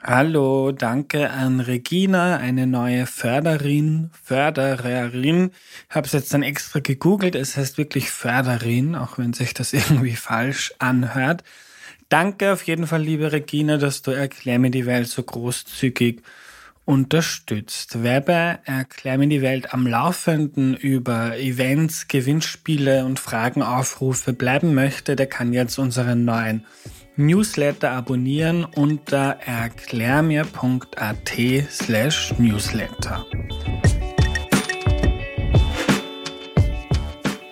Hallo, danke an Regina, eine neue Förderin, Fördererin. Habe es jetzt dann extra gegoogelt. Es heißt wirklich Förderin, auch wenn sich das irgendwie falsch anhört. Danke auf jeden Fall, liebe Regina, dass du Erklär mir die Welt so großzügig unterstützt. Wer bei Erklär mir die Welt am Laufenden über Events, Gewinnspiele und Fragenaufrufe bleiben möchte, der kann jetzt unseren neuen Newsletter abonnieren unter erklärmir.at slash newsletter.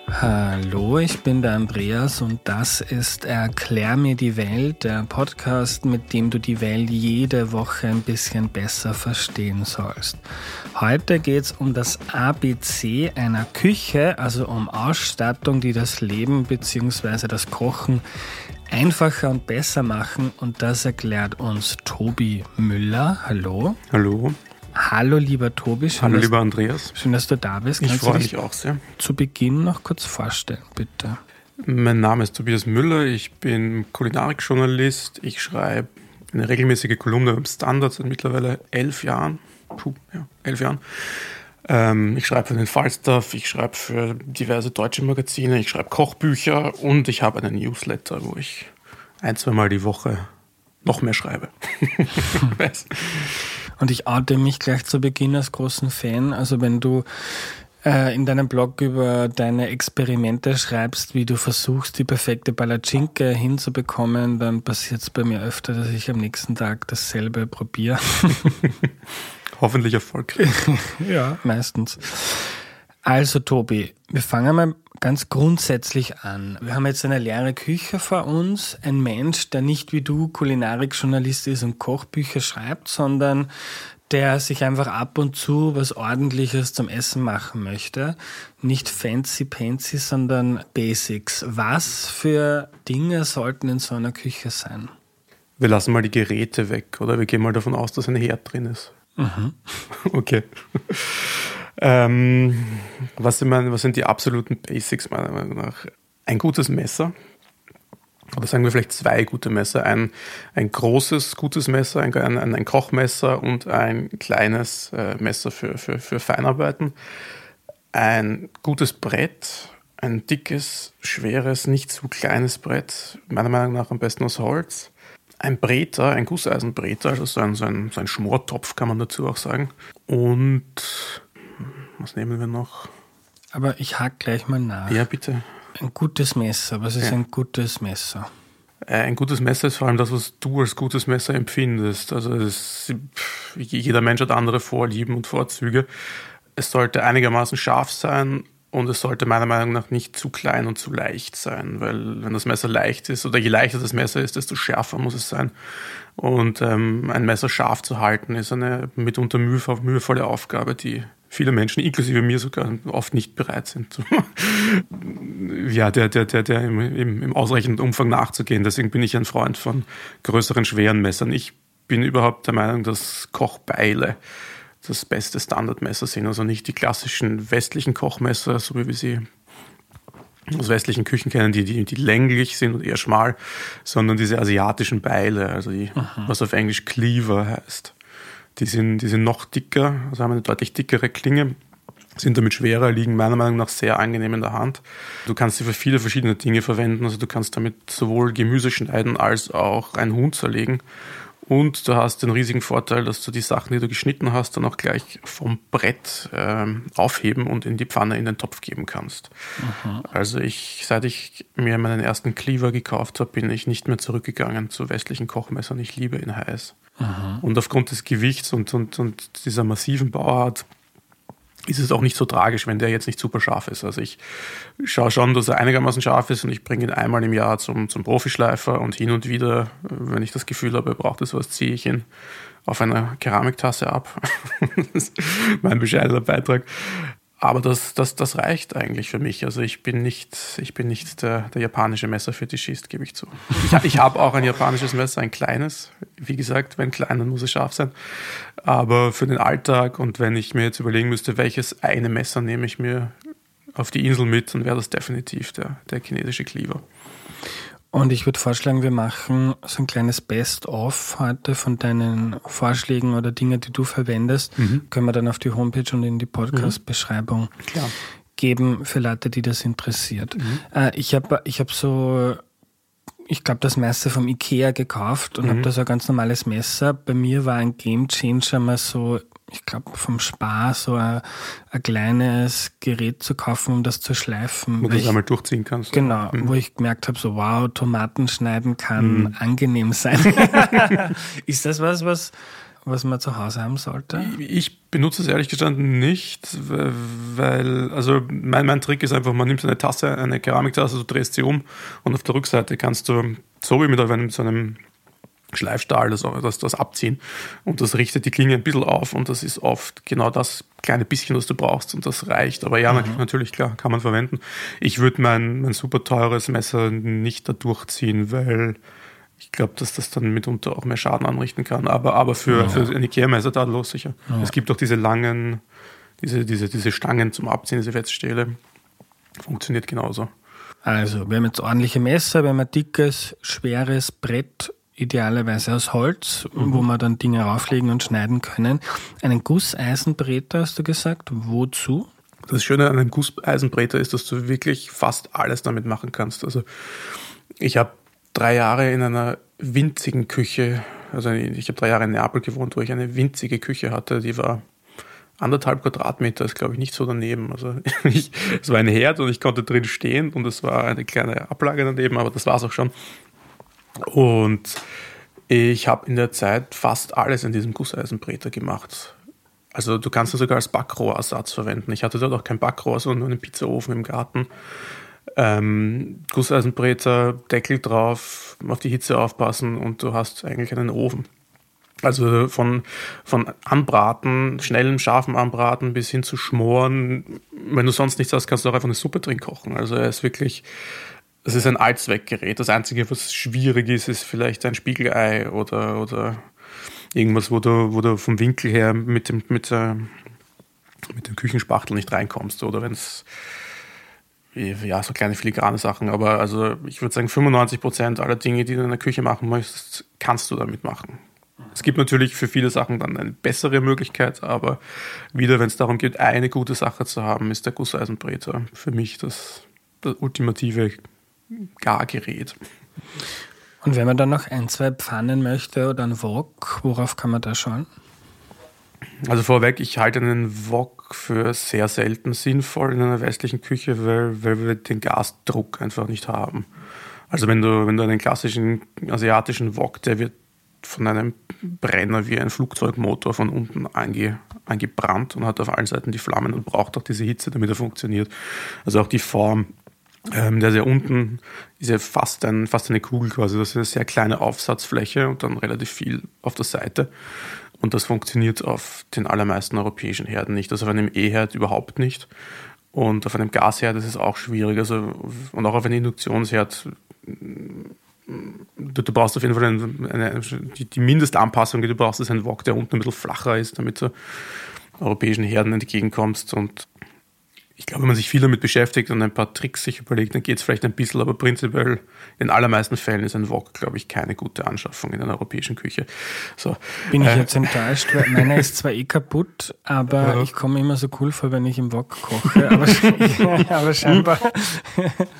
Hallo, ich bin der Andreas und das ist Erklär mir die Welt, der Podcast, mit dem du die Welt jede Woche ein bisschen besser verstehen sollst. Heute geht es um das ABC einer Küche, also um Ausstattung, die das Leben bzw. das Kochen einfacher und besser machen und das erklärt uns Tobi Müller. Hallo. Hallo. Hallo lieber Tobi. Schön, Hallo lieber Andreas. Schön, dass du da bist. Ich freue mich auch sehr. Zu Beginn noch kurz vorstellen, bitte. Mein Name ist Tobias Müller, ich bin Kulinarikjournalist. Ich schreibe eine regelmäßige Kolumne beim Standard seit mittlerweile elf Jahren. Puh, ja, elf Jahren. Ähm, ich schreibe für den Falstaff, ich schreibe für diverse deutsche Magazine, ich schreibe Kochbücher und ich habe einen Newsletter, wo ich ein, zweimal die Woche noch mehr schreibe. und ich oute mich gleich zu Beginn als großen Fan. Also wenn du äh, in deinem Blog über deine Experimente schreibst, wie du versuchst, die perfekte Palatschinke hinzubekommen, dann passiert es bei mir öfter, dass ich am nächsten Tag dasselbe probiere. Hoffentlich erfolgreich. ja, meistens. Also Tobi, wir fangen mal ganz grundsätzlich an. Wir haben jetzt eine leere Küche vor uns. Ein Mensch, der nicht wie du Kulinarikjournalist ist und Kochbücher schreibt, sondern der sich einfach ab und zu was Ordentliches zum Essen machen möchte. Nicht fancy pancy, sondern Basics. Was für Dinge sollten in so einer Küche sein? Wir lassen mal die Geräte weg, oder? Wir gehen mal davon aus, dass ein Herd drin ist. Mhm. Okay. ähm, was, sind meine, was sind die absoluten Basics meiner Meinung nach? Ein gutes Messer. Oder sagen wir vielleicht zwei gute Messer. Ein, ein großes, gutes Messer, ein, ein, ein Kochmesser und ein kleines äh, Messer für, für, für Feinarbeiten. Ein gutes Brett, ein dickes, schweres, nicht zu kleines Brett, meiner Meinung nach am besten aus Holz ein Breter, ein Gusseisenbreter, also so ein, so, ein, so ein Schmortopf kann man dazu auch sagen. Und was nehmen wir noch? Aber ich hake gleich mal nach. Ja, bitte. Ein gutes Messer. Was ist ja. ein gutes Messer? Äh, ein gutes Messer ist vor allem das, was du als gutes Messer empfindest. Also das, jeder Mensch hat andere Vorlieben und Vorzüge. Es sollte einigermaßen scharf sein und es sollte meiner Meinung nach nicht zu klein und zu leicht sein, weil wenn das Messer leicht ist oder je leichter das Messer ist, desto schärfer muss es sein. Und ähm, ein Messer scharf zu halten, ist eine mitunter mühevolle Aufgabe, die viele Menschen, inklusive mir sogar, oft nicht bereit sind, ja, der, der, der, der im, im, im ausreichenden Umfang nachzugehen. Deswegen bin ich ein Freund von größeren, schweren Messern. Ich bin überhaupt der Meinung, dass Kochbeile das beste Standardmesser sind. Also nicht die klassischen westlichen Kochmesser, so wie wir sie aus westlichen Küchen kennen, die, die, die länglich sind und eher schmal, sondern diese asiatischen Beile, also die, was auf Englisch Cleaver heißt. Die sind, die sind noch dicker, also haben eine deutlich dickere Klinge, sind damit schwerer, liegen meiner Meinung nach sehr angenehm in der Hand. Du kannst sie für viele verschiedene Dinge verwenden, also du kannst damit sowohl Gemüse schneiden als auch ein Huhn zerlegen und du hast den riesigen Vorteil, dass du die Sachen, die du geschnitten hast, dann auch gleich vom Brett äh, aufheben und in die Pfanne in den Topf geben kannst. Aha. Also ich, seit ich mir meinen ersten Cleaver gekauft habe, bin ich nicht mehr zurückgegangen zu westlichen Kochmessern. Ich liebe ihn heiß. Aha. Und aufgrund des Gewichts und, und, und dieser massiven Bauart ist es auch nicht so tragisch, wenn der jetzt nicht super scharf ist. Also ich schaue schon, dass er einigermaßen scharf ist und ich bringe ihn einmal im Jahr zum, zum Profischleifer und hin und wieder, wenn ich das Gefühl habe, er braucht es was, ziehe ich ihn auf einer Keramiktasse ab. das ist mein bescheidener Beitrag. Aber das, das, das reicht eigentlich für mich. Also ich bin nicht, ich bin nicht der, der japanische Messerfetischist, gebe ich zu. Ich, ich habe auch ein japanisches Messer, ein kleines. Wie gesagt, wenn klein, dann muss es scharf sein. Aber für den Alltag und wenn ich mir jetzt überlegen müsste, welches eine Messer nehme ich mir auf die Insel mit, dann wäre das definitiv der, der chinesische Cleaver. Und ich würde vorschlagen, wir machen so ein kleines Best-of heute von deinen Vorschlägen oder Dingen, die du verwendest. Mhm. Können wir dann auf die Homepage und in die Podcast-Beschreibung mhm. geben für Leute, die das interessiert. Mhm. Äh, ich habe ich hab so ich glaube, das Messer vom Ikea gekauft und mhm. habe da so ein ganz normales Messer. Bei mir war ein Game Changer mal so ich glaube, vom Spar so ein, ein, kleines Gerät zu kaufen, um das zu schleifen. Wo du es einmal durchziehen kannst. Genau, mhm. wo ich gemerkt habe, so wow, Tomaten schneiden kann mhm. angenehm sein. Ist das was, was, was man zu Hause haben sollte? Ich benutze es ehrlich gestanden nicht, weil, also mein, mein Trick ist einfach, man nimmt eine Tasse, eine Keramiktasse, du drehst sie um und auf der Rückseite kannst du, so wie mit einem, so einem Schleifstahl, das, das, das abziehen. Und das richtet die Klinge ein bisschen auf und das ist oft genau das kleine bisschen, was du brauchst und das reicht. Aber ja, mhm. natürlich, klar, kann man verwenden. Ich würde mein, mein super teures Messer nicht da durchziehen, weil ich glaube, dass das dann mitunter auch mehr Schaden anrichten kann. Aber, aber für, ja. für ein Ikea-Messer tadellos sicher. Ja. Es gibt auch diese langen, diese, diese, diese Stangen zum Abziehen, diese Wetzstähle. Funktioniert genauso. Also, wir haben jetzt ordentliche Messer, wir haben ein dickes, schweres Brett idealerweise aus Holz, mhm. wo man dann Dinge rauflegen und schneiden können. Einen Gusseisenbreter hast du gesagt. Wozu? Das Schöne an einem Gusseisenbreter ist, dass du wirklich fast alles damit machen kannst. Also ich habe drei Jahre in einer winzigen Küche, also ich habe drei Jahre in Neapel gewohnt, wo ich eine winzige Küche hatte, die war anderthalb Quadratmeter, ist glaube ich nicht so daneben. Also ich, es war ein Herd und ich konnte drin stehen und es war eine kleine Ablage daneben, aber das war es auch schon. Und ich habe in der Zeit fast alles in diesem Gusseisenbreter gemacht. Also du kannst ihn sogar als Backrohrersatz verwenden. Ich hatte dort auch kein Backrohr, sondern nur einen Pizzaofen im Garten. Ähm, Gusseisenbreter, Deckel drauf, auf die Hitze aufpassen und du hast eigentlich einen Ofen. Also von, von Anbraten, schnellem, scharfen Anbraten bis hin zu Schmoren. Wenn du sonst nichts hast, kannst du auch einfach eine Suppe drin kochen. Also er ist wirklich das ist ein Allzweckgerät. Das Einzige, was schwierig ist, ist vielleicht ein Spiegelei oder, oder irgendwas, wo du, wo du vom Winkel her mit dem, mit, äh, mit dem Küchenspachtel nicht reinkommst. Oder wenn es ja, so kleine filigrane Sachen. Aber also ich würde sagen, 95 Prozent aller Dinge, die du in der Küche machen möchtest, kannst du damit machen. Es gibt natürlich für viele Sachen dann eine bessere Möglichkeit, aber wieder, wenn es darum geht, eine gute Sache zu haben, ist der Gusseisenbreter für mich das, das ultimative Gargerät. Und wenn man dann noch ein, zwei Pfannen möchte oder einen Wok, worauf kann man da schauen? Also vorweg, ich halte einen Wok für sehr selten sinnvoll in einer westlichen Küche, weil, weil wir den Gasdruck einfach nicht haben. Also wenn du, wenn du einen klassischen asiatischen Wok, der wird von einem Brenner wie ein Flugzeugmotor von unten ange, angebrannt und hat auf allen Seiten die Flammen und braucht auch diese Hitze, damit er funktioniert. Also auch die Form ähm, der ist ja unten, ist ja fast, ein, fast eine Kugel quasi. Das ist eine sehr kleine Aufsatzfläche und dann relativ viel auf der Seite. Und das funktioniert auf den allermeisten europäischen Herden nicht. Also auf einem E-Herd überhaupt nicht. Und auf einem Gasherd ist es auch schwierig. Also, und auch auf einem Induktionsherd. Du, du brauchst auf jeden Fall eine, eine, die, die Mindestanpassung, die du brauchst, ist ein Wok, der unten ein bisschen flacher ist, damit du europäischen Herden entgegenkommst. Und ich glaube, wenn man sich viel damit beschäftigt und ein paar Tricks sich überlegt, dann geht es vielleicht ein bisschen, aber prinzipiell in allermeisten Fällen ist ein Wok, glaube ich, keine gute Anschaffung in einer europäischen Küche. So, Bin ich äh, jetzt enttäuscht, weil meiner ist zwar eh kaputt, aber ja. ich komme immer so cool vor, wenn ich im Wok koche, aber, aber scheinbar.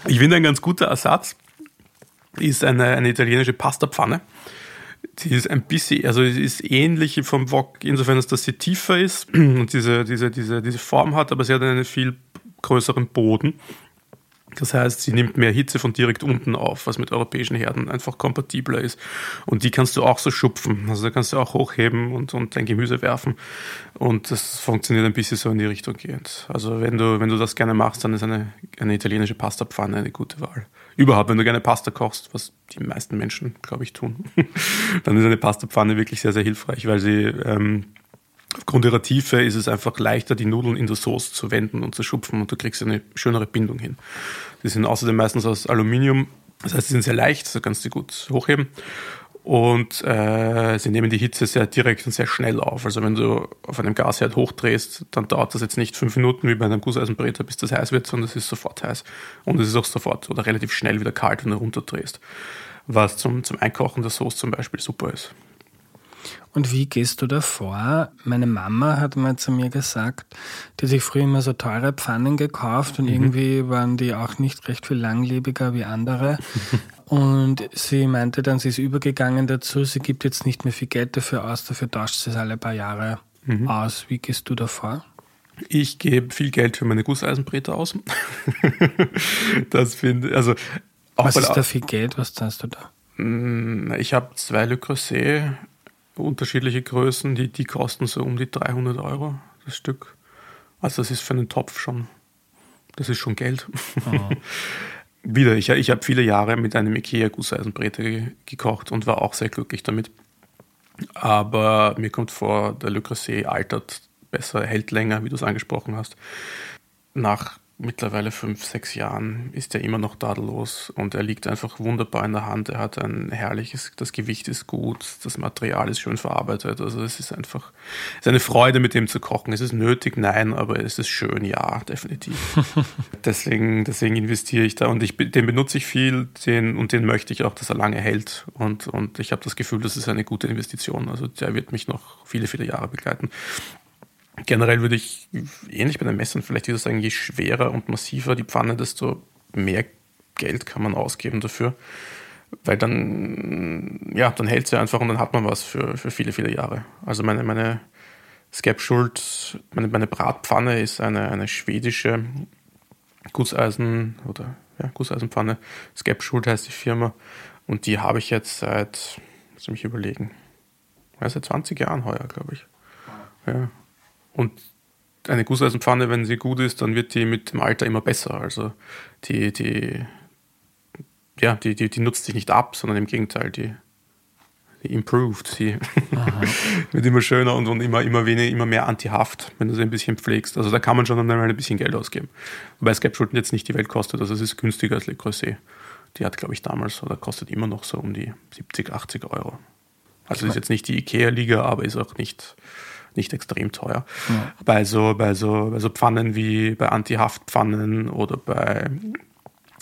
ich finde, ein ganz guter Ersatz ist eine, eine italienische Pastapfanne. Die ist ein bisschen, also sie ist ähnlich vom Wok, insofern, dass sie tiefer ist und diese, diese, diese, diese Form hat, aber sie hat einen viel größeren Boden. Das heißt, sie nimmt mehr Hitze von direkt unten auf, was mit europäischen Herden einfach kompatibler ist. Und die kannst du auch so schupfen. Also da kannst du auch hochheben und, und dein Gemüse werfen. Und das funktioniert ein bisschen so in die Richtung gehend. Also wenn du, wenn du das gerne machst, dann ist eine, eine italienische Pastapfanne eine gute Wahl. Überhaupt, wenn du gerne Pasta kochst, was die meisten Menschen, glaube ich, tun, dann ist eine Pastapfanne wirklich sehr, sehr hilfreich, weil sie ähm, Aufgrund ihrer Tiefe ist es einfach leichter, die Nudeln in der Sauce zu wenden und zu schupfen und du kriegst eine schönere Bindung hin. Die sind außerdem meistens aus Aluminium, das heißt, sie sind sehr leicht, so kannst du sie gut hochheben. und äh, sie nehmen die Hitze sehr direkt und sehr schnell auf. Also wenn du auf einem Gasherd hochdrehst, dann dauert das jetzt nicht fünf Minuten wie bei einem Gusseisenbreter, bis das heiß wird, sondern es ist sofort heiß. Und es ist auch sofort oder relativ schnell wieder kalt, wenn du runterdrehst. Was zum, zum Einkochen der Soße zum Beispiel super ist. Und wie gehst du da vor? Meine Mama hat mal zu mir gesagt, die sich früher immer so teure Pfannen gekauft und mhm. irgendwie waren die auch nicht recht viel langlebiger wie andere. Und sie meinte dann, sie ist übergegangen dazu, sie gibt jetzt nicht mehr viel Geld dafür aus, dafür tauscht sie es alle paar Jahre mhm. aus. Wie gehst du da vor? Ich gebe viel Geld für meine Gusseisenbreter aus. das finde also Was ist da viel Geld? Was zahlst du da? Mm, ich habe zwei Le Creuset, unterschiedliche Größen, die, die kosten so um die 300 Euro das Stück. Also das ist für einen Topf schon, das ist schon Geld. Oh. wieder, ich, ich habe viele Jahre mit einem Ikea-Gusseisenbreter gekocht und war auch sehr glücklich damit. Aber mir kommt vor, der Le Creuset altert besser, hält länger, wie du es angesprochen hast. Nach mittlerweile fünf, sechs Jahren ist er immer noch tadellos und er liegt einfach wunderbar in der Hand. Er hat ein herrliches, das Gewicht ist gut, das Material ist schön verarbeitet. Also es ist einfach, es ist eine Freude, mit dem zu kochen. Es ist nötig, nein, aber es ist schön, ja, definitiv. deswegen, deswegen investiere ich da und ich, den benutze ich viel, den und den möchte ich auch, dass er lange hält und, und ich habe das Gefühl, das ist eine gute Investition. Also der wird mich noch viele, viele Jahre begleiten. Generell würde ich ähnlich bei den Messern vielleicht wieder sagen, je schwerer und massiver die Pfanne, desto mehr Geld kann man ausgeben dafür. Weil dann, ja, dann hält sie einfach und dann hat man was für, für viele, viele Jahre. Also meine, meine Skepschuld, meine, meine Bratpfanne ist eine, eine schwedische Gusseisen oder ja, Gusseisenpfanne. Skepschuld heißt die Firma. Und die habe ich jetzt seit, lass mich überlegen, ja, seit 20 Jahren heuer, glaube ich. Ja, und eine Gusseisenpfanne, wenn sie gut ist, dann wird die mit dem Alter immer besser. Also die, die, ja, die, die, die nutzt sich nicht ab, sondern im Gegenteil, die, die improved. Sie wird immer schöner und, und immer, immer weniger, immer mehr antihaft, wenn du sie ein bisschen pflegst. Also da kann man schon einmal ein bisschen Geld ausgeben. Wobei Skepschulten jetzt nicht die Welt kostet, also es ist günstiger als Le Creuset. Die hat, glaube ich, damals oder kostet immer noch so um die 70, 80 Euro. Also ist jetzt nicht die Ikea-Liga, aber ist auch nicht nicht extrem teuer. Ja. Bei, so, bei, so, bei so Pfannen wie bei Anti-Haft-Pfannen oder bei,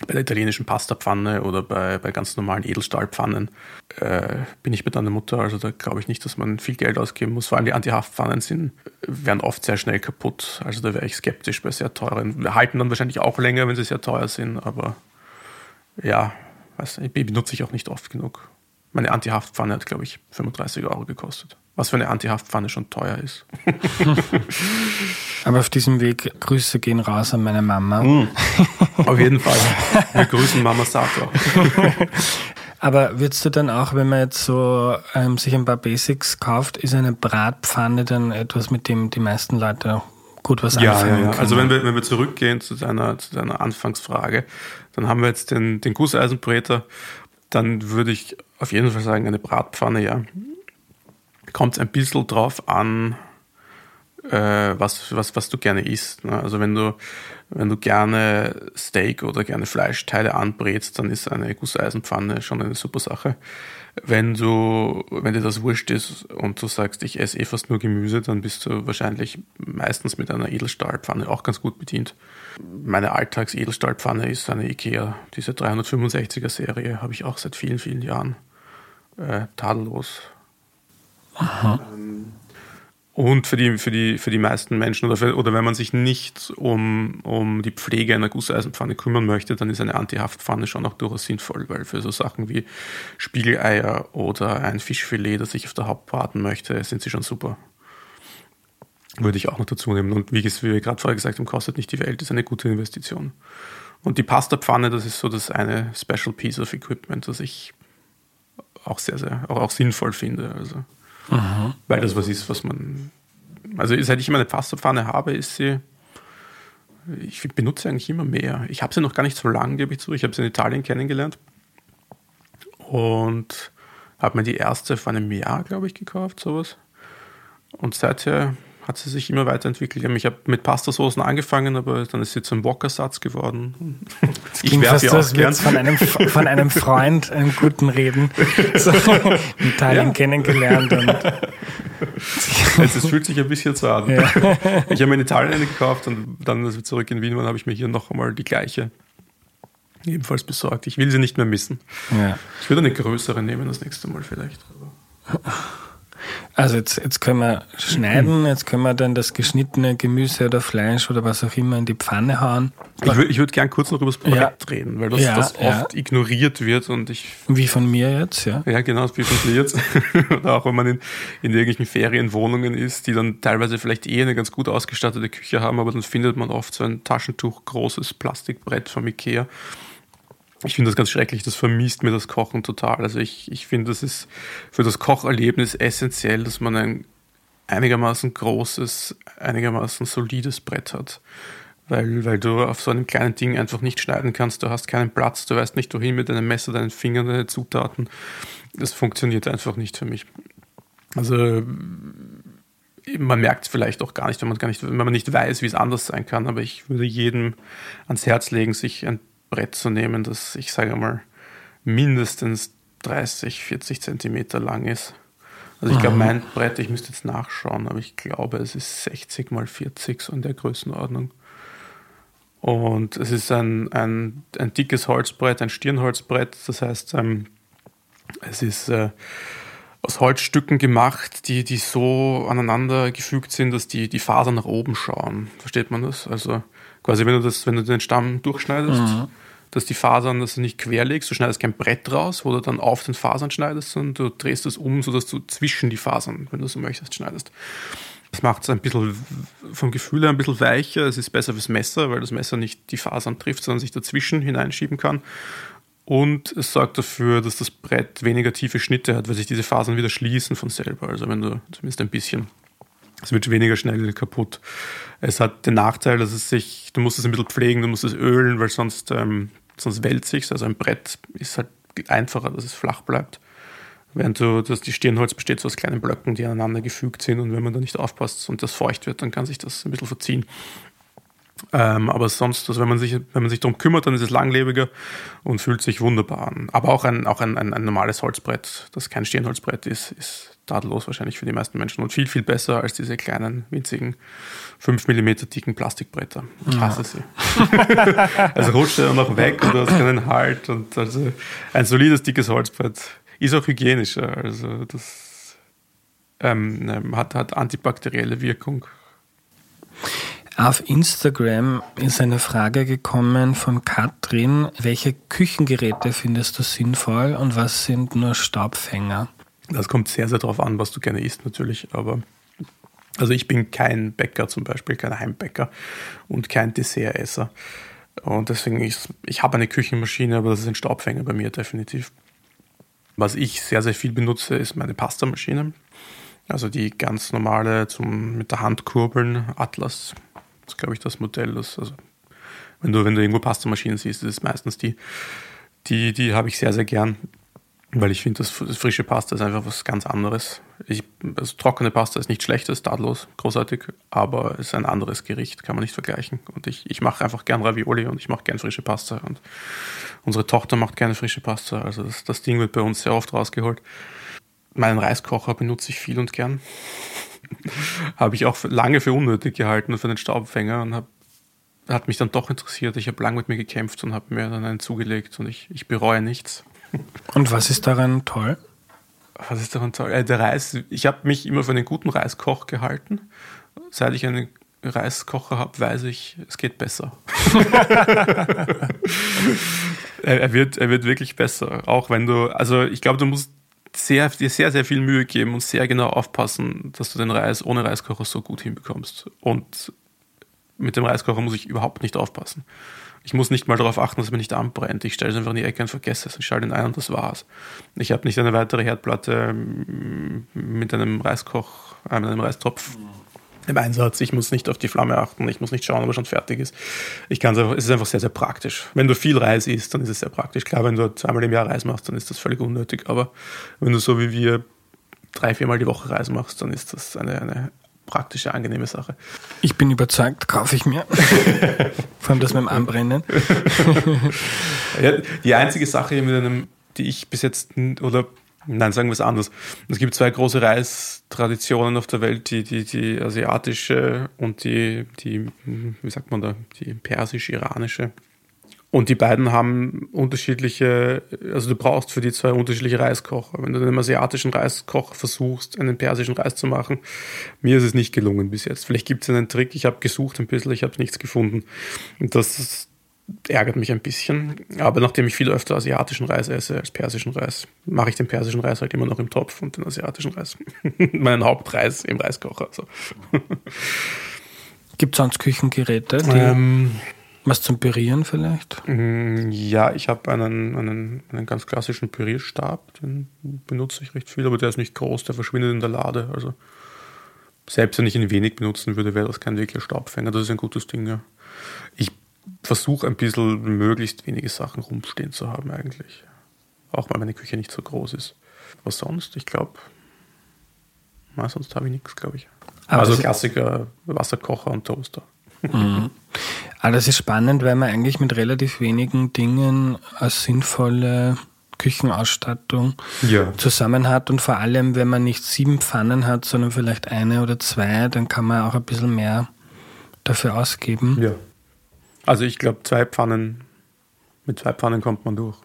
bei der italienischen Pastapfanne oder bei, bei ganz normalen Edelstahlpfannen äh, bin ich mit einer Mutter. Also da glaube ich nicht, dass man viel Geld ausgeben muss. Vor allem die Anti-Haft-Pfannen sind, werden oft sehr schnell kaputt. Also da wäre ich skeptisch bei sehr teuren. Wir halten dann wahrscheinlich auch länger, wenn sie sehr teuer sind, aber ja, weiß nicht, benutze ich auch nicht oft genug. Meine Anti-Haft-Pfanne hat, glaube ich, 35 Euro gekostet. Was für eine Anti-Haftpfanne schon teuer ist. Aber auf diesem Weg Grüße gehen raus an meine Mama. Mm, auf jeden Fall. Wir grüßen Mama Sato. Aber würdest du dann auch, wenn man jetzt so ähm, sich ein paar Basics kauft, ist eine Bratpfanne dann etwas, mit dem die meisten Leute gut was ja, anfangen ja, ja. Also wenn wir, wenn wir zurückgehen zu deiner, zu deiner Anfangsfrage, dann haben wir jetzt den, den Gusseisenbräter, dann würde ich auf jeden Fall sagen, eine Bratpfanne, ja kommt es ein bisschen drauf an, äh, was, was, was du gerne isst. Ne? Also wenn du, wenn du gerne Steak oder gerne Fleischteile anbrätst, dann ist eine Gusseisenpfanne schon eine super Sache. Wenn du, wenn dir das wurscht ist und du sagst, ich esse eh fast nur Gemüse, dann bist du wahrscheinlich meistens mit einer Edelstahlpfanne auch ganz gut bedient. Meine Alltags-Edelstahlpfanne ist eine Ikea, diese 365er Serie, habe ich auch seit vielen, vielen Jahren. Äh, tadellos Aha. Und für die, für die, für die meisten Menschen oder, für, oder wenn man sich nicht um, um die Pflege einer Gusseisenpfanne kümmern möchte, dann ist eine Antihaftpfanne schon auch durchaus sinnvoll, weil für so Sachen wie Spiegeleier oder ein Fischfilet, das ich auf der Haut braten möchte, sind sie schon super. Würde ich auch noch dazu nehmen. Und wie, wie wir gerade vorher gesagt haben, kostet nicht die Welt, ist eine gute Investition. Und die Pastapfanne, das ist so das eine Special Piece of Equipment, das ich auch sehr, sehr, auch, auch sinnvoll finde. Also. Aha. Weil das was ist, was man. Also seit ich immer eine Pastapfanne habe, ist sie. Ich benutze eigentlich immer mehr. Ich habe sie noch gar nicht so lange, gebe ich zu. Ich habe sie in Italien kennengelernt. Und habe mir die erste vor einem Jahr, glaube ich, gekauft, sowas. Und seither hat sie sich immer weiterentwickelt. Ich habe mit Pastasoßen angefangen, aber dann ist sie zum Wok-Ersatz geworden. Ich werfe ja auch gern. Von einem, von einem Freund einen guten Reden so, in Italien ja. kennengelernt. Und also es fühlt sich ein bisschen so an. Ja. Ich habe mir in Italien eine gekauft und dann, als wir zurück in Wien waren, habe ich mir hier noch einmal die gleiche ebenfalls besorgt. Ich will sie nicht mehr missen. Ja. Ich würde eine größere nehmen das nächste Mal vielleicht. Also jetzt, jetzt können wir schneiden, jetzt können wir dann das geschnittene Gemüse oder Fleisch oder was auch immer in die Pfanne hauen. Ich würde ich würd gern kurz noch über das Brett ja. reden, weil das, ja, das oft ja. ignoriert wird und ich. Wie von mir jetzt, ja. Ja, genau, wie von dir jetzt. oder auch wenn man in, in irgendwelchen Ferienwohnungen ist, die dann teilweise vielleicht eh eine ganz gut ausgestattete Küche haben, aber dann findet man oft so ein Taschentuch großes Plastikbrett vom Ikea ich finde das ganz schrecklich, das vermisst mir das Kochen total. Also ich, ich finde, das ist für das Kocherlebnis essentiell, dass man ein einigermaßen großes, einigermaßen solides Brett hat. Weil, weil du auf so einem kleinen Ding einfach nicht schneiden kannst, du hast keinen Platz, du weißt nicht wohin mit deinem Messer, deinen Fingern, deine Zutaten. Das funktioniert einfach nicht für mich. Also man merkt es vielleicht auch gar nicht, wenn man gar nicht, wenn man nicht weiß, wie es anders sein kann, aber ich würde jedem ans Herz legen, sich ein Brett zu nehmen, das ich sage mal mindestens 30, 40 Zentimeter lang ist. Also ich glaube, mein Brett, ich müsste jetzt nachschauen, aber ich glaube, es ist 60 mal 40, so in der Größenordnung. Und es ist ein, ein, ein dickes Holzbrett, ein Stirnholzbrett. Das heißt, ähm, es ist äh, aus Holzstücken gemacht, die, die so aneinander gefügt sind, dass die, die Fasern nach oben schauen. Versteht man das? Also Quasi, wenn du, das, wenn du den Stamm durchschneidest, mhm. dass die Fasern, dass du nicht querlegst, du schneidest kein Brett raus, wo du dann auf den Fasern schneidest, sondern du drehst es um, sodass du zwischen die Fasern, wenn du so möchtest, schneidest. Das macht es ein bisschen vom Gefühl her ein bisschen weicher. Es ist besser fürs Messer, weil das Messer nicht die Fasern trifft, sondern sich dazwischen hineinschieben kann. Und es sorgt dafür, dass das Brett weniger tiefe Schnitte hat, weil sich diese Fasern wieder schließen von selber. Also wenn du zumindest ein bisschen es wird weniger schnell kaputt. Es hat den Nachteil, dass es sich, du musst es ein bisschen pflegen, du musst es ölen, weil sonst, ähm, sonst wälzt sich Also ein Brett ist halt einfacher, dass es flach bleibt. Während du, dass die Stirnholz besteht so aus kleinen Blöcken, die aneinander gefügt sind und wenn man da nicht aufpasst und das feucht wird, dann kann sich das ein bisschen verziehen. Ähm, aber sonst, also wenn man sich, wenn man sich darum kümmert, dann ist es langlebiger und fühlt sich wunderbar an. Aber auch ein, auch ein, ein, ein normales Holzbrett, das kein Stirnholzbrett ist, ist tadellos wahrscheinlich für die meisten Menschen und viel, viel besser als diese kleinen, winzigen, 5 mm dicken Plastikbretter. Ich hasse sie. also rutscht er noch weg und du hast keinen Halt und also ein solides, dickes Holzbrett ist auch hygienischer. Also das ähm, ähm hat, hat antibakterielle Wirkung. Auf Instagram ist eine Frage gekommen von Katrin. Welche Küchengeräte findest du sinnvoll und was sind nur Staubfänger? Das kommt sehr, sehr darauf an, was du gerne isst natürlich, aber also ich bin kein Bäcker zum Beispiel, kein Heimbäcker und kein Dessertesser. Und deswegen, ich, ich habe eine Küchenmaschine, aber das ist ein Staubfänger bei mir definitiv. Was ich sehr, sehr viel benutze, ist meine Pastamaschine. Also die ganz normale zum mit der Hand kurbeln, Atlas. Das ist, glaube ich, das Modell. Das, also wenn du, wenn du irgendwo Pastamaschinen siehst, das ist meistens die. Die, die habe ich sehr, sehr gern. Weil ich finde, das, frische Pasta ist einfach was ganz anderes. Ich, also trockene Pasta ist nicht schlecht, ist tadellos, großartig, aber es ist ein anderes Gericht, kann man nicht vergleichen. Und ich, ich mache einfach gern Ravioli und ich mache gern frische Pasta. Und unsere Tochter macht gerne frische Pasta. Also das, das Ding wird bei uns sehr oft rausgeholt. Meinen Reiskocher benutze ich viel und gern. habe ich auch lange für unnötig gehalten und für den Staubfänger und habe hat mich dann doch interessiert. Ich habe lange mit mir gekämpft und habe mir dann einen zugelegt und ich, ich bereue nichts. Und was ist daran toll? Was ist daran toll? Äh, der Reis, ich habe mich immer für einen guten Reiskoch gehalten. Seit ich einen Reiskocher habe, weiß ich, es geht besser. er, wird, er wird wirklich besser. Auch wenn du, also ich glaube, du musst sehr, dir sehr, sehr viel Mühe geben und sehr genau aufpassen, dass du den Reis ohne Reiskocher so gut hinbekommst. Und mit dem Reiskocher muss ich überhaupt nicht aufpassen. Ich muss nicht mal darauf achten, dass mir nicht anbrennt. Ich stelle es einfach in die Ecke und vergesse es. Ich schalte ihn ein und das war's. Ich habe nicht eine weitere Herdplatte mm, mit einem Reiskoch, äh, mit einem Reistopf im Einsatz. Ich muss nicht auf die Flamme achten. Ich muss nicht schauen, ob er schon fertig ist. Ich kann es einfach, es ist einfach sehr, sehr praktisch. Wenn du viel Reis isst, dann ist es sehr praktisch. Klar, wenn du zweimal im Jahr Reis machst, dann ist das völlig unnötig. Aber wenn du so wie wir drei, viermal die Woche Reis machst, dann ist das eine, eine praktische, angenehme Sache. Ich bin überzeugt, kaufe ich mir. Vor allem das mit dem Anbrennen. ja, die einzige Sache mit einem, die ich bis jetzt, oder nein, sagen wir es anders. Es gibt zwei große Reistraditionen auf der Welt, die, die, die asiatische und die, die, wie sagt man da, die persisch-iranische. Und die beiden haben unterschiedliche, also du brauchst für die zwei unterschiedliche Reiskocher. Wenn du den asiatischen Reiskocher versuchst, einen persischen Reis zu machen, mir ist es nicht gelungen bis jetzt. Vielleicht gibt es einen Trick, ich habe gesucht ein bisschen, ich habe nichts gefunden. Und das ärgert mich ein bisschen. Aber nachdem ich viel öfter asiatischen Reis esse als persischen Reis, mache ich den persischen Reis halt immer noch im Topf und den asiatischen Reis, meinen Hauptreis im Reiskocher. So. Gibt es sonst Küchengeräte? Ähm, was zum Pürieren vielleicht? Mm, ja, ich habe einen, einen, einen ganz klassischen Pürierstab, den benutze ich recht viel, aber der ist nicht groß, der verschwindet in der Lade. Also selbst wenn ich ihn wenig benutzen würde, wäre das kein wirklicher Staubfänger. Das ist ein gutes Ding, ja. Versuche ein bisschen möglichst wenige Sachen rumstehen zu haben eigentlich. Auch weil meine Küche nicht so groß ist. Was sonst? Ich glaube, sonst habe ich nichts, glaube ich. Aber also Klassiker, Wasserkocher und Toaster. Mhm. Aber das ist spannend, weil man eigentlich mit relativ wenigen Dingen eine sinnvolle Küchenausstattung ja. zusammen hat und vor allem, wenn man nicht sieben Pfannen hat, sondern vielleicht eine oder zwei, dann kann man auch ein bisschen mehr dafür ausgeben. Ja. Also ich glaube, zwei Pfannen, mit zwei Pfannen kommt man durch.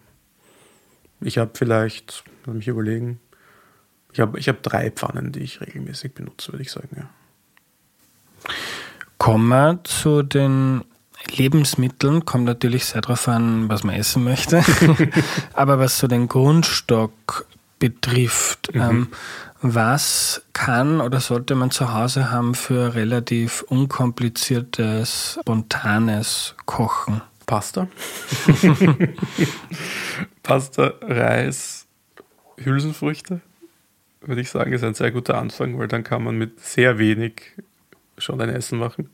Ich habe vielleicht, lass mich überlegen, ich habe ich hab drei Pfannen, die ich regelmäßig benutze, würde ich sagen, ja. Kommen wir zu den Lebensmitteln, kommt natürlich sehr darauf an, was man essen möchte. Aber was so den Grundstock betrifft, mhm. ähm, was kann oder sollte man zu Hause haben für relativ unkompliziertes, spontanes Kochen? Pasta. Pasta, Reis, Hülsenfrüchte, würde ich sagen, ist ein sehr guter Anfang, weil dann kann man mit sehr wenig schon ein Essen machen.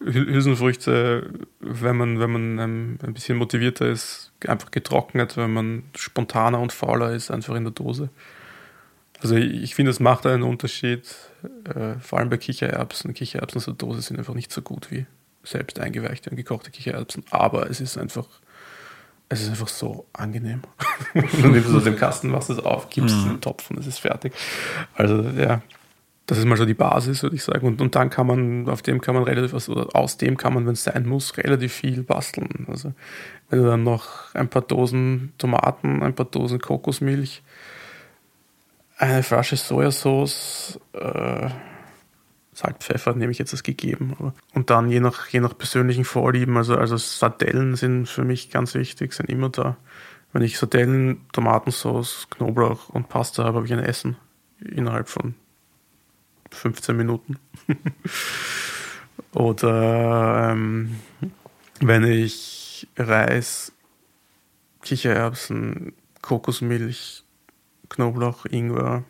Hülsenfrüchte, wenn man, wenn man ähm, ein bisschen motivierter ist, einfach getrocknet, wenn man spontaner und fauler ist, einfach in der Dose. Also ich finde, es macht einen Unterschied, äh, vor allem bei Kichererbsen. Kichererbsen aus der Dose sind einfach nicht so gut wie selbst eingeweichte und gekochte Kichererbsen. Aber es ist einfach, es ist einfach so angenehm. du nimmst es aus dem Kasten, machst es auf, gibst es in den Topf und es ist fertig. Also ja, das ist mal so die Basis, würde ich sagen. Und, und dann kann man, auf dem kann man relativ, also, aus dem kann man, wenn es sein muss, relativ viel basteln. Also wenn du dann noch ein paar Dosen Tomaten, ein paar Dosen Kokosmilch, eine Flasche Sojasauce, äh, Salz, Pfeffer nehme ich jetzt als gegeben. Und dann je nach, je nach persönlichen Vorlieben, also, also Sardellen sind für mich ganz wichtig, sind immer da. Wenn ich Sardellen, Tomatensauce, Knoblauch und Pasta habe, habe ich ein Essen innerhalb von 15 Minuten. Oder ähm, wenn ich Reis, Kichererbsen, Kokosmilch, Knoblauch, Ingwer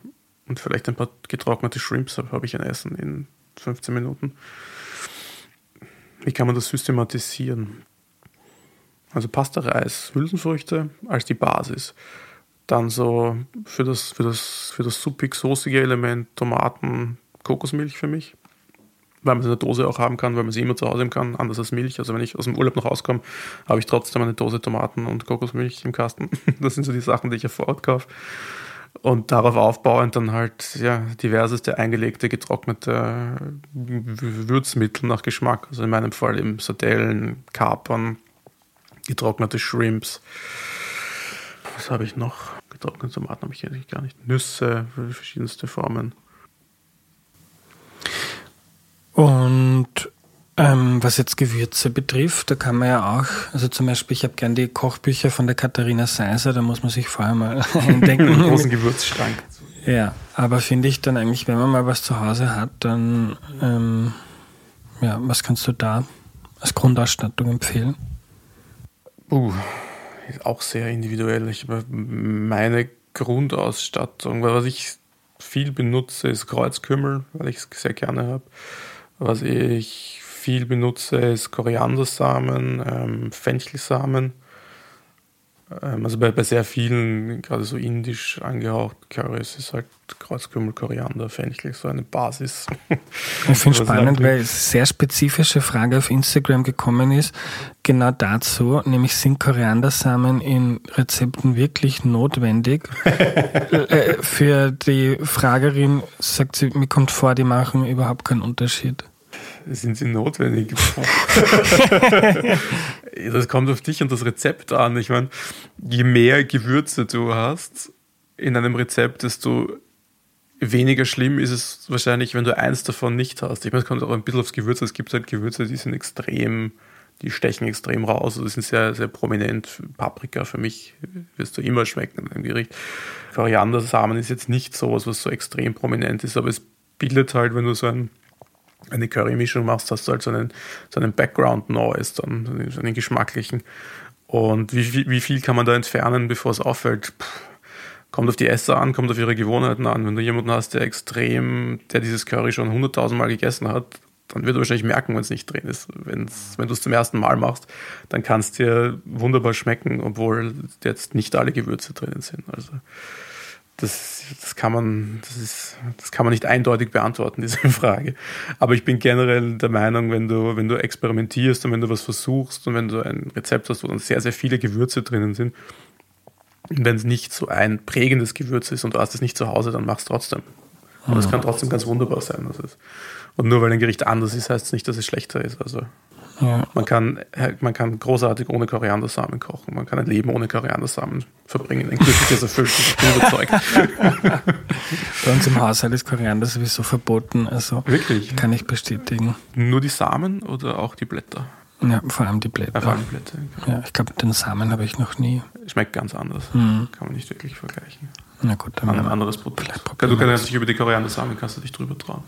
und vielleicht ein paar getrocknete Shrimps habe, habe ich ein Essen in 15 Minuten. Wie kann man das systematisieren? Also Pasta, Reis, Hülsenfrüchte als die Basis. Dann so für das, für das, für das suppig-soßige Element Tomaten, Kokosmilch für mich, weil man es in der Dose auch haben kann, weil man sie immer zu Hause haben kann, anders als Milch. Also wenn ich aus dem Urlaub noch rauskomme, habe ich trotzdem eine Dose Tomaten und Kokosmilch im Kasten. Das sind so die Sachen, die ich ja vor Ort kaufe. Und darauf aufbauend dann halt ja, diverseste eingelegte, getrocknete Würzmittel nach Geschmack. Also in meinem Fall eben Sardellen, Kapern, getrocknete Shrimps. Was habe ich noch? Getrocknete Tomaten habe ich eigentlich gar nicht. Nüsse, verschiedenste Formen. Und ähm, was jetzt Gewürze betrifft, da kann man ja auch, also zum Beispiel, ich habe gern die Kochbücher von der Katharina Seiser, da muss man sich vorher mal eindenken. Einen großen Gewürzschrank. Ja, aber finde ich dann eigentlich, wenn man mal was zu Hause hat, dann, ähm, ja, was kannst du da als Grundausstattung empfehlen? Uh, ist auch sehr individuell. Ich habe meine Grundausstattung, was ich viel benutze, ist Kreuzkümmel, weil ich es sehr gerne habe. Was ich viel benutze, ist Koriandersamen, ähm, Fenchelsamen. Ähm, also bei, bei sehr vielen, gerade so indisch angehaucht Currys, ist halt Kreuzkümmel, Koriander, Fenchel so eine Basis. Ich finde es spannend, weil eine sehr spezifische Frage auf Instagram gekommen ist, genau dazu, nämlich sind Koriandersamen in Rezepten wirklich notwendig? Äh, für die Fragerin sagt sie, mir kommt vor, die machen überhaupt keinen Unterschied sind sie notwendig? das kommt auf dich und das Rezept an. Ich meine, je mehr Gewürze du hast in einem Rezept, desto weniger schlimm ist es wahrscheinlich, wenn du eins davon nicht hast. Ich meine, es kommt auch ein bisschen aufs Gewürz. Es gibt halt Gewürze, die sind extrem, die stechen extrem raus. Also die sind sehr, sehr prominent. Paprika für mich wirst du immer schmecken in einem Gericht. Koriandersamen ist jetzt nicht so was, was so extrem prominent ist, aber es bildet halt, wenn du so ein eine Curry-Mischung machst, hast du halt so einen, so einen Background-Noise, dann so einen geschmacklichen. Und wie, wie viel kann man da entfernen, bevor es auffällt? Puh, kommt auf die Esser an, kommt auf ihre Gewohnheiten an. Wenn du jemanden hast, der extrem, der dieses Curry schon hunderttausendmal gegessen hat, dann wird er wahrscheinlich merken, wenn es nicht drin ist. Wenn's, wenn du es zum ersten Mal machst, dann kann es dir wunderbar schmecken, obwohl jetzt nicht alle Gewürze drinnen sind. Also das, das, kann man, das, ist, das kann man nicht eindeutig beantworten, diese Frage. Aber ich bin generell der Meinung, wenn du, wenn du experimentierst und wenn du was versuchst und wenn du ein Rezept hast, wo dann sehr, sehr viele Gewürze drinnen sind, wenn es nicht so ein prägendes Gewürz ist und du hast es nicht zu Hause, dann mach es trotzdem. Und es kann trotzdem ganz wunderbar sein. Und nur weil ein Gericht anders ist, heißt es nicht, dass es schlechter ist. Also ja. Man, kann, man kann großartig ohne Koriandersamen kochen. Man kann ein Leben ohne Koriandersamen verbringen. Ein glückliches, erfülltes, ich bin überzeugt. Bei uns im Haushalt ist Koriander sowieso verboten. Also Wirklich? Kann ich bestätigen. Nur die Samen oder auch die Blätter? Ja, vor allem die Blätter. Ja, vor allem die Blätter. Ja, ich glaube, den Samen habe ich noch nie. Schmeckt ganz anders. Mhm. Kann man nicht wirklich vergleichen. Na gut, dann ein anderes Produkt. Du kannst dich über die Koriander-Samen kannst du dich drüber trauen.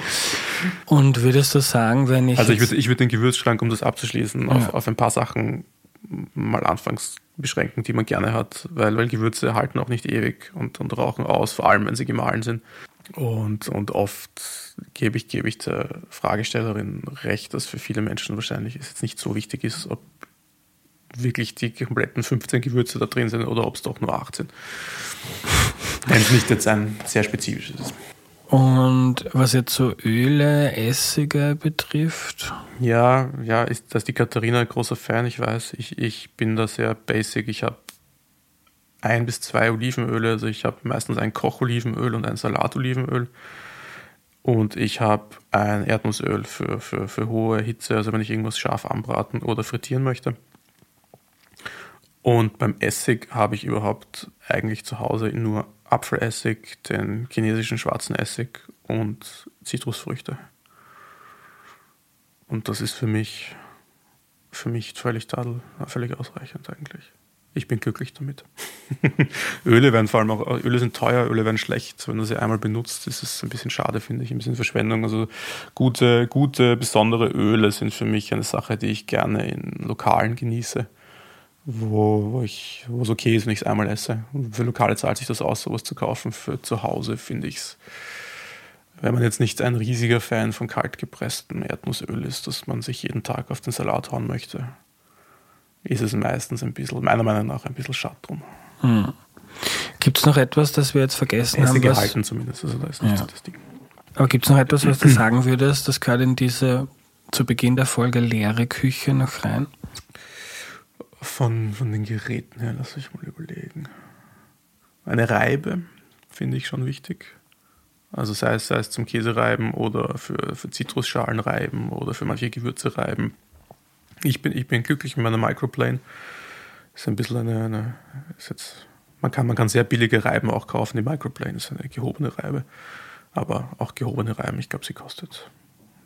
Und würdest du sagen, wenn ich. Also ich würde ich würd den Gewürzschrank, um das abzuschließen, ja. auf, auf ein paar Sachen mal anfangs beschränken, die man gerne hat, weil, weil Gewürze halten auch nicht ewig und, und rauchen aus, vor allem wenn sie gemahlen sind. Und, und oft gebe ich, gebe ich der Fragestellerin recht, dass für viele Menschen wahrscheinlich es jetzt nicht so wichtig ist, ob wirklich die kompletten 15 Gewürze da drin sind oder ob es doch nur 18. Wenn es nicht jetzt ein sehr spezifisches ist. Und was jetzt so Öle, Essige betrifft? Ja, ja, ist das die Katharina ein großer Fan, ich weiß. Ich, ich bin da sehr basic. Ich habe ein bis zwei Olivenöle. Also ich habe meistens ein Kocholivenöl und ein Salatolivenöl. Und ich habe ein Erdnussöl für, für, für hohe Hitze, also wenn ich irgendwas scharf anbraten oder frittieren möchte. Und beim Essig habe ich überhaupt eigentlich zu Hause nur Apfelessig, den chinesischen schwarzen Essig und Zitrusfrüchte. Und das ist für mich, für mich völlig, tadel, völlig ausreichend eigentlich. Ich bin glücklich damit. Öle werden vor allem auch, Öle sind teuer, Öle werden schlecht. Wenn du sie einmal benutzt, ist es ein bisschen schade, finde ich, ein bisschen Verschwendung. Also gute, gute, besondere Öle sind für mich eine Sache, die ich gerne in Lokalen genieße wo, wo, ich, wo es okay ist, wenn ich es einmal esse. Und für Lokale zahlt sich das aus, sowas zu kaufen. Für zu Hause finde ich es, wenn man jetzt nicht ein riesiger Fan von kaltgepresstem Erdnussöl ist, dass man sich jeden Tag auf den Salat hauen möchte, ist es meistens ein bisschen, meiner Meinung nach, ein bisschen schade drum. Hm. Gibt es noch etwas, das wir jetzt vergessen Essige haben? gehalten zumindest, also da ist nicht ja. das Ding. Aber gibt es noch etwas, was du sagen würdest, das gehört in diese zu Beginn der Folge leere Küche noch rein? Von, von den Geräten her, lass mich mal überlegen. Eine Reibe finde ich schon wichtig. Also sei es, sei es zum Käsereiben oder für, für Zitrusschalen reiben oder für manche Gewürze reiben. Ich bin, ich bin glücklich mit meiner Microplane. Ist ein bisschen eine, eine jetzt, man kann, man kann sehr billige Reiben auch kaufen. Die Microplane ist eine gehobene Reibe. Aber auch gehobene Reiben, ich glaube, sie kostet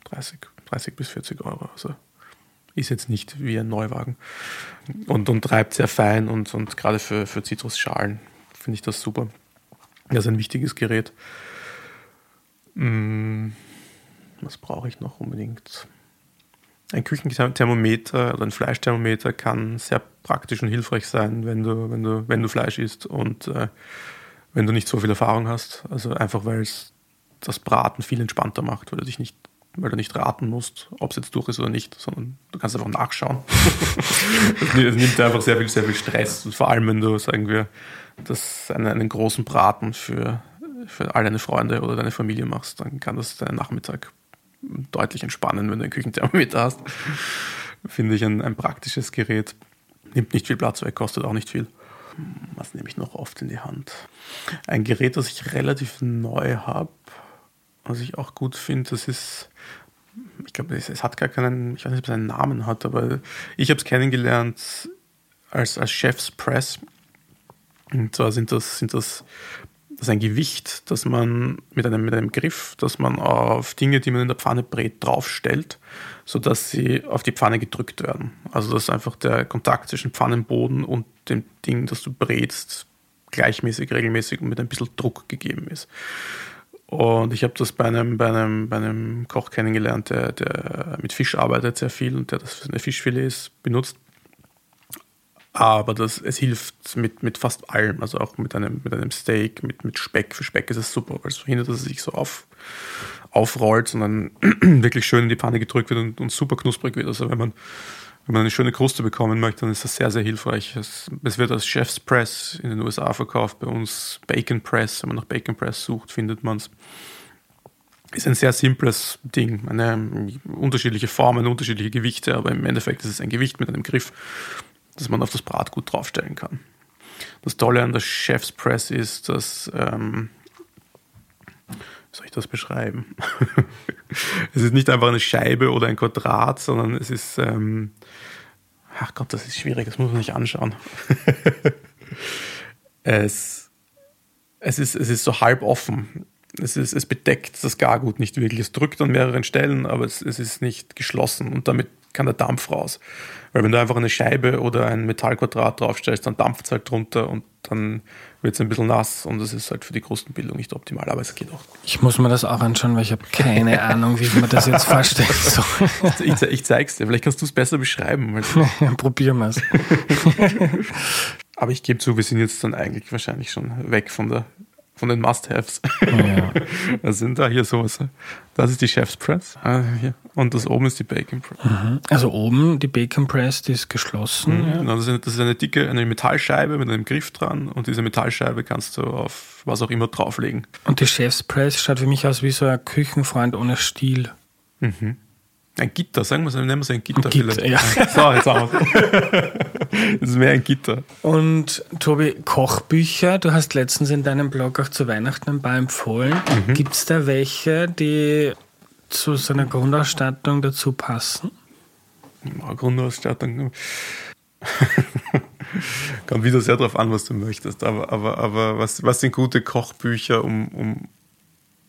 30, 30 bis 40 Euro. Also ist jetzt nicht wie ein Neuwagen. Und, und treibt sehr fein und, und gerade für, für Zitrusschalen finde ich das super. Das ist ein wichtiges Gerät. Hm, was brauche ich noch unbedingt? Ein Küchenthermometer oder ein Fleischthermometer kann sehr praktisch und hilfreich sein, wenn du, wenn du, wenn du Fleisch isst und äh, wenn du nicht so viel Erfahrung hast. Also einfach weil es das Braten viel entspannter macht, weil du dich nicht weil du nicht raten musst, ob es jetzt durch ist oder nicht, sondern du kannst einfach nachschauen. Es nimmt dir einfach sehr viel, sehr viel Stress. Und vor allem, wenn du, sagen wir, das einen, einen großen Braten für, für all deine Freunde oder deine Familie machst, dann kann das deinen Nachmittag deutlich entspannen, wenn du einen Küchenthermometer hast. Finde ich ein, ein praktisches Gerät. Nimmt nicht viel Platz weg, kostet auch nicht viel. Was nehme ich noch oft in die Hand? Ein Gerät, das ich relativ neu habe, was ich auch gut finde, das ist, ich glaube, es, es, hat gar keinen, ich weiß nicht, ob es einen Namen hat, aber ich habe es kennengelernt als, als Chef's Press. Und zwar sind das, sind das, das ein Gewicht, das man mit einem, mit einem Griff, das man auf Dinge, die man in der Pfanne brät, draufstellt, sodass sie auf die Pfanne gedrückt werden. Also dass einfach der Kontakt zwischen Pfannenboden und dem Ding, das du brätst, gleichmäßig, regelmäßig und mit ein bisschen Druck gegeben ist. Und ich habe das bei einem, bei, einem, bei einem Koch kennengelernt, der, der mit Fisch arbeitet sehr viel und der das für seine Fischfilets benutzt. Aber das, es hilft mit, mit fast allem, also auch mit einem, mit einem Steak, mit, mit Speck. Für Speck ist es super, weil es verhindert, dass es sich so auf, aufrollt, sondern wirklich schön in die Pfanne gedrückt wird und, und super knusprig wird. Also wenn man wenn man eine schöne Kruste bekommen möchte, dann ist das sehr, sehr hilfreich. Es, es, wird als Chef's Press in den USA verkauft, bei uns Bacon Press. Wenn man nach Bacon Press sucht, findet man es. Ist ein sehr simples Ding. Eine, unterschiedliche Formen, unterschiedliche Gewichte, aber im Endeffekt ist es ein Gewicht mit einem Griff, das man auf das Bratgut draufstellen kann. Das Tolle an der Chef's Press ist, dass ähm, soll ich das beschreiben? es ist nicht einfach eine Scheibe oder ein Quadrat, sondern es ist, ähm, ach Gott, das ist schwierig, das muss man sich anschauen. es, es, ist, es ist so halb offen. Es, ist, es bedeckt das Gargut nicht wirklich. Es drückt an mehreren Stellen, aber es, es ist nicht geschlossen und damit kann der Dampf raus. Weil wenn du einfach eine Scheibe oder ein Metallquadrat draufstellst, dann dampft es halt drunter und dann wird es ein bisschen nass und das ist halt für die Krustenbildung nicht optimal, aber es geht auch. Ich muss mir das auch anschauen, weil ich habe keine Ahnung, wie man das jetzt vorstellen soll. ich, ich zeig's dir, vielleicht kannst du es besser beschreiben. probieren wir es. aber ich gebe zu, wir sind jetzt dann eigentlich wahrscheinlich schon weg von der von den Must-Haves. Ja. Was sind da hier sowas? Das ist die Chef's Press. Ah, und das oben ist die Bacon Press. Mhm. Also oben die Bacon Press, die ist geschlossen. Mhm. Ja. Genau, das, ist eine, dicke, eine Metallscheibe mit einem Griff dran und diese Metallscheibe kannst du auf was auch immer drauflegen. Und die Chef's Press schaut für mich aus wie so ein Küchenfreund ohne Stiel. Mhm. Ein Gitter, sagen wir es, nennen wir es ein Gitter, ein Gitter vielleicht. Ja. So, jetzt haben wir es. Das ist mehr ein Gitter. Und Tobi, Kochbücher, du hast letztens in deinem Blog auch zu Weihnachten ein paar empfohlen. Mhm. Gibt es da welche, die zu so einer Grundausstattung dazu passen? Ja, Grundausstattung. Kommt wieder sehr darauf an, was du möchtest. Aber, aber, aber was, was sind gute Kochbücher, um, um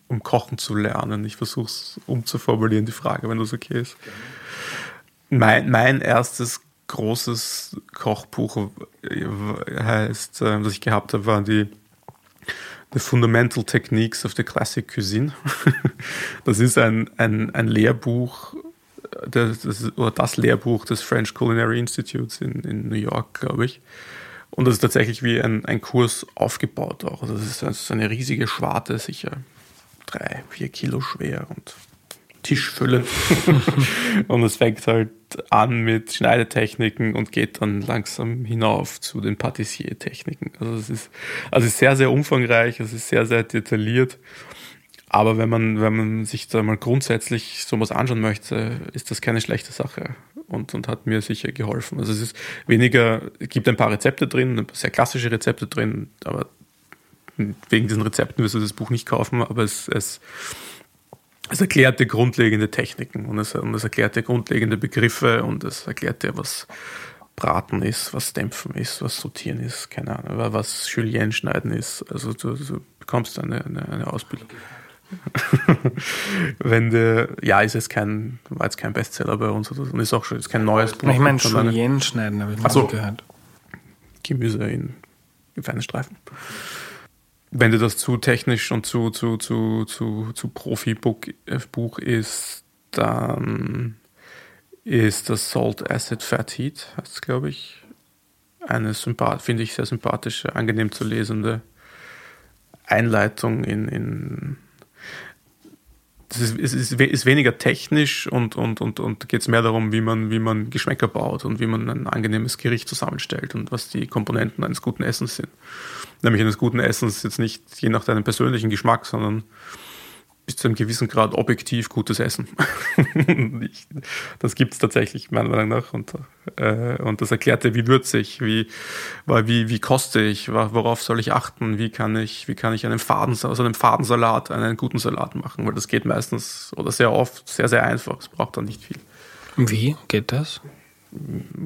um Kochen zu lernen. Ich versuche es umzuformulieren, die Frage, wenn das okay ist. Mein, mein erstes großes Kochbuch heißt, äh, das ich gehabt habe, waren die The Fundamental Techniques of the Classic Cuisine. Das ist ein, ein, ein Lehrbuch, das, oder das Lehrbuch des French Culinary Institutes in, in New York, glaube ich. Und das ist tatsächlich wie ein, ein Kurs aufgebaut auch. Also das ist eine riesige Schwarte, sicher drei, vier Kilo schwer und tischfüllend. und es fängt halt an mit Schneidetechniken und geht dann langsam hinauf zu den Patissier-Techniken. Also es ist, also sehr, sehr umfangreich, es ist sehr, sehr detailliert. Aber wenn man, wenn man sich da mal grundsätzlich sowas anschauen möchte, ist das keine schlechte Sache und, und hat mir sicher geholfen. Also es ist weniger, es gibt ein paar Rezepte drin, sehr klassische Rezepte drin, aber wegen diesen Rezepten wirst du das Buch nicht kaufen, aber es, es, es erklärt dir grundlegende Techniken und es, und es erklärt dir grundlegende Begriffe und es erklärt dir, was Braten ist, was Dämpfen ist, was Sortieren ist, keine Ahnung, was Julienne schneiden ist. Also du, du bekommst eine, eine, eine Ausbildung. Wenn der, ja, ist jetzt kein, war jetzt kein Bestseller bei uns oder so, und ist auch schon ist kein neues Buch. Ich meine, Julienne schneiden, habe ich mal so gehört. Gemüse in, in feine Streifen wenn dir das zu technisch und zu, zu, zu, zu, zu Profi-Buch ist, dann ist das Salt Acid Fat Heat, heißt glaube ich. Eine finde ich, sehr sympathische, angenehm zu lesende Einleitung in, in das ist, ist, ist weniger technisch und, und, und, und geht es mehr darum, wie man, wie man Geschmäcker baut und wie man ein angenehmes Gericht zusammenstellt und was die Komponenten eines guten Essens sind. Nämlich eines guten Essens jetzt nicht je nach deinem persönlichen Geschmack, sondern bis zu einem gewissen Grad objektiv gutes Essen. ich, das gibt es tatsächlich, meiner Meinung nach. Und, äh, und das erklärte, wie würzig, wie, wie, wie koste ich, worauf soll ich achten, wie kann ich, wie kann ich einen Faden, aus einem Fadensalat einen guten Salat machen, weil das geht meistens oder sehr oft sehr, sehr einfach. Es braucht dann nicht viel. Wie geht das?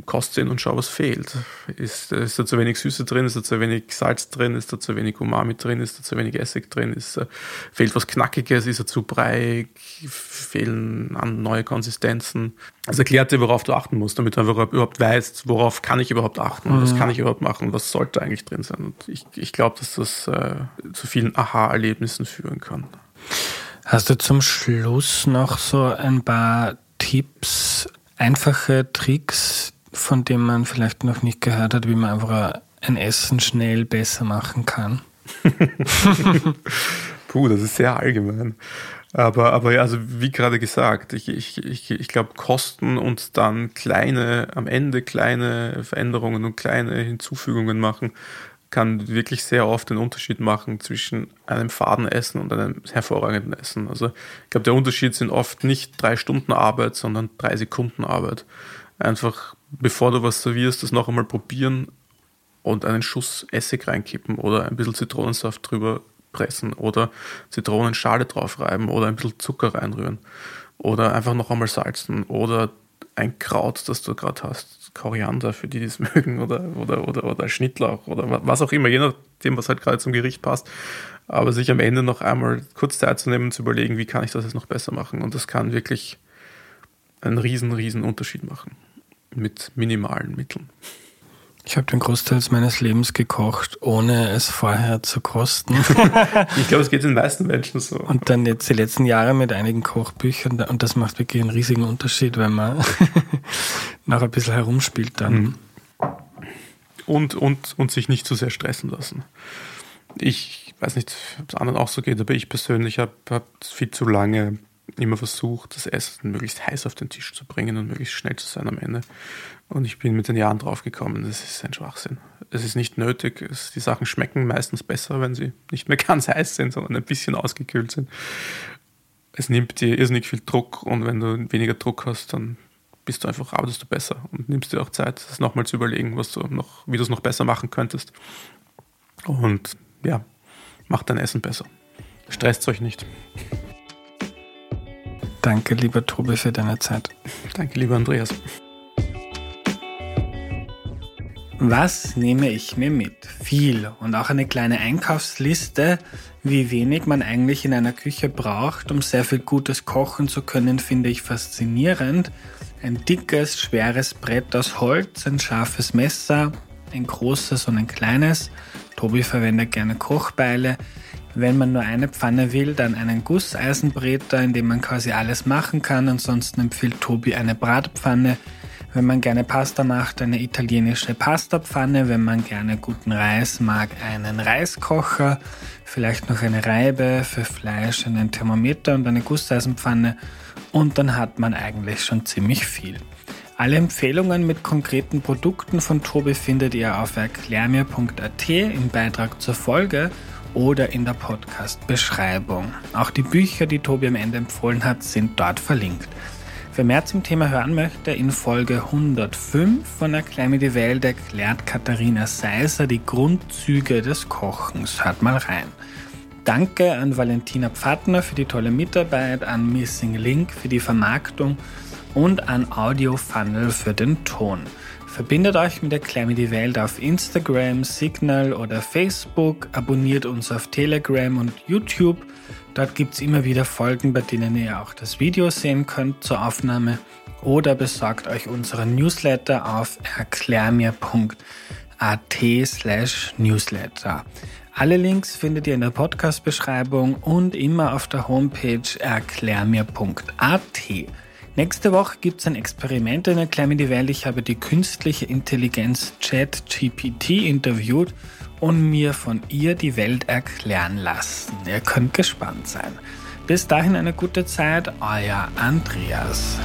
Koste ihn und schau, was fehlt. Ist, ist da zu wenig Süße drin, ist da zu wenig Salz drin, ist da zu wenig Umami drin, ist da zu wenig Essig drin, ist, äh, fehlt was Knackiges, ist er zu breiig, fehlen an neue Konsistenzen. Also erklärt dir, worauf du achten musst, damit du überhaupt weißt, worauf kann ich überhaupt achten, mhm. was kann ich überhaupt machen, was sollte eigentlich drin sein. Und ich, ich glaube, dass das äh, zu vielen Aha-Erlebnissen führen kann. Hast du zum Schluss noch so ein paar Tipps, einfache Tricks, von denen man vielleicht noch nicht gehört hat, wie man einfach ein Essen schnell besser machen kann? Puh, das ist sehr allgemein. Aber, aber ja, also wie gerade gesagt, ich, ich, ich, ich glaube, Kosten und dann kleine, am Ende kleine Veränderungen und kleine Hinzufügungen machen, kann wirklich sehr oft den Unterschied machen zwischen einem faden Essen und einem hervorragenden Essen. Also ich glaube, der Unterschied sind oft nicht drei Stunden Arbeit, sondern drei Sekunden Arbeit. Einfach bevor du was servierst, das noch einmal probieren und einen Schuss Essig reinkippen oder ein bisschen Zitronensaft drüber pressen oder Zitronenschale draufreiben oder ein bisschen Zucker reinrühren oder einfach noch einmal salzen oder ein Kraut, das du gerade hast, Koriander, für die, die es mögen, oder, oder, oder, oder Schnittlauch oder was auch immer, je nachdem, was halt gerade zum Gericht passt. Aber sich am Ende noch einmal kurz Zeit zu nehmen zu überlegen, wie kann ich das jetzt noch besser machen. Und das kann wirklich einen riesen, riesen Unterschied machen. Mit minimalen Mitteln. Ich habe den Großteil meines Lebens gekocht, ohne es vorher zu kosten. ich glaube, es geht den meisten Menschen so. Und dann jetzt die letzten Jahre mit einigen Kochbüchern und das macht wirklich einen riesigen Unterschied, wenn man noch ein bisschen herumspielt dann. Mhm. Und, und, und sich nicht zu sehr stressen lassen. Ich weiß nicht, ob es anderen auch so geht, aber ich persönlich habe hab viel zu lange immer versucht, das Essen möglichst heiß auf den Tisch zu bringen und möglichst schnell zu sein am Ende. Und ich bin mit den Jahren draufgekommen, das ist ein Schwachsinn. Es ist nicht nötig. Es, die Sachen schmecken meistens besser, wenn sie nicht mehr ganz heiß sind, sondern ein bisschen ausgekühlt sind. Es nimmt dir irrsinnig viel Druck und wenn du weniger Druck hast, dann bist du einfach, arbeitest du besser und nimmst dir auch Zeit, das nochmal zu überlegen, was du noch, wie du es noch besser machen könntest. Und ja, macht dein Essen besser. Stresst euch nicht. Danke, lieber Tobi, für deine Zeit. Danke, lieber Andreas. Was nehme ich mir mit? Viel und auch eine kleine Einkaufsliste, wie wenig man eigentlich in einer Küche braucht, um sehr viel Gutes kochen zu können, finde ich faszinierend. Ein dickes, schweres Brett aus Holz, ein scharfes Messer, ein großes und ein kleines. Tobi verwendet gerne Kochbeile. Wenn man nur eine Pfanne will, dann einen Gusseisenbreter, in dem man quasi alles machen kann. Ansonsten empfiehlt Tobi eine Bratpfanne. Wenn man gerne Pasta macht, eine italienische Pastapfanne. Wenn man gerne guten Reis mag, einen Reiskocher. Vielleicht noch eine Reibe für Fleisch, einen Thermometer und eine Gusseisenpfanne. Und dann hat man eigentlich schon ziemlich viel. Alle Empfehlungen mit konkreten Produkten von Tobi findet ihr auf erklärmir.at im Beitrag zur Folge oder in der Podcast-Beschreibung. Auch die Bücher, die Tobi am Ende empfohlen hat, sind dort verlinkt. Wer mehr zum Thema hören möchte, in Folge 105 von Erklär mir die Welt erklärt Katharina Seiser die Grundzüge des Kochens. Hört mal rein. Danke an Valentina Pfattner für die tolle Mitarbeit, an Missing Link für die Vermarktung und an Audio Funnel für den Ton. Verbindet euch mit Erklär mir die Welt auf Instagram, Signal oder Facebook, abonniert uns auf Telegram und YouTube. Dort gibt es immer wieder Folgen, bei denen ihr auch das Video sehen könnt zur Aufnahme oder besorgt euch unseren Newsletter auf erklärmir.at slash newsletter. Alle Links findet ihr in der Podcast-Beschreibung und immer auf der Homepage erklärmir.at. Nächste Woche gibt es ein Experiment in mir die Welt. Ich habe die künstliche Intelligenz ChatGPT interviewt und mir von ihr die Welt erklären lassen. Ihr könnt gespannt sein. Bis dahin eine gute Zeit, euer Andreas.